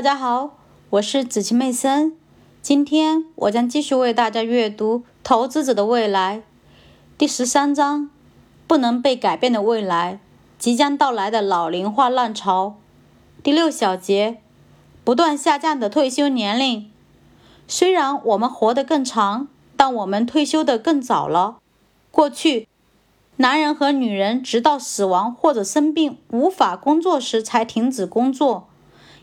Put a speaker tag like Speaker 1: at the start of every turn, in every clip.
Speaker 1: 大家好，我是子琪妹森。今天我将继续为大家阅读《投资者的未来》第十三章：不能被改变的未来——即将到来的老龄化浪潮。第六小节：不断下降的退休年龄。虽然我们活得更长，但我们退休的更早了。过去，男人和女人直到死亡或者生病无法工作时才停止工作。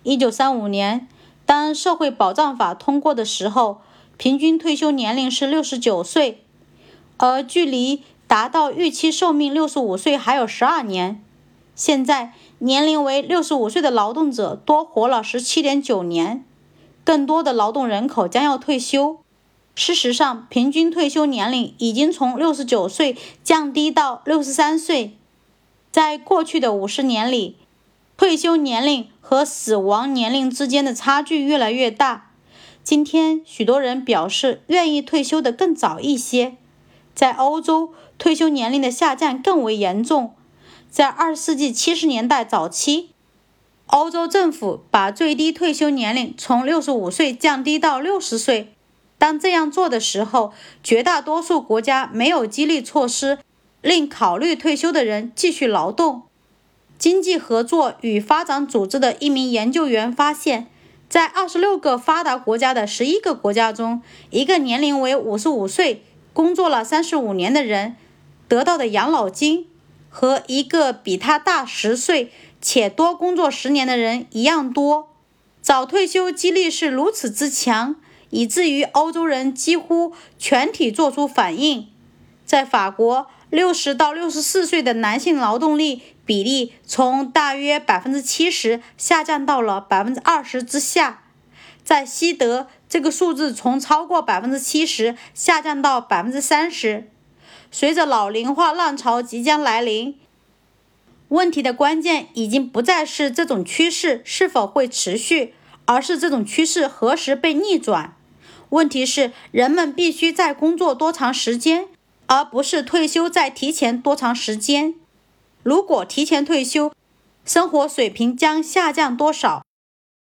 Speaker 1: 一九三五年，当社会保障法通过的时候，平均退休年龄是六十九岁，而距离达到预期寿命六十五岁还有十二年。现在，年龄为六十五岁的劳动者多活了十七点九年，更多的劳动人口将要退休。事实上，平均退休年龄已经从六十九岁降低到六十三岁。在过去的五十年里，退休年龄和死亡年龄之间的差距越来越大。今天，许多人表示愿意退休的更早一些。在欧洲，退休年龄的下降更为严重。在二十世纪七十年代早期，欧洲政府把最低退休年龄从六十五岁降低到六十岁。当这样做的时候，绝大多数国家没有激励措施令考虑退休的人继续劳动。经济合作与发展组织的一名研究员发现，在二十六个发达国家的十一个国家中，一个年龄为五十五岁、工作了三十五年的人得到的养老金，和一个比他大十岁且多工作十年的人一样多。早退休激励是如此之强，以至于欧洲人几乎全体做出反应。在法国。六十到六十四岁的男性劳动力比例从大约百分之七十下降到了百分之二十之下，在西德，这个数字从超过百分之七十下降到百分之三十。随着老龄化浪潮即将来临，问题的关键已经不再是这种趋势是否会持续，而是这种趋势何时被逆转。问题是，人们必须在工作多长时间。而不是退休再提前多长时间？如果提前退休，生活水平将下降多少？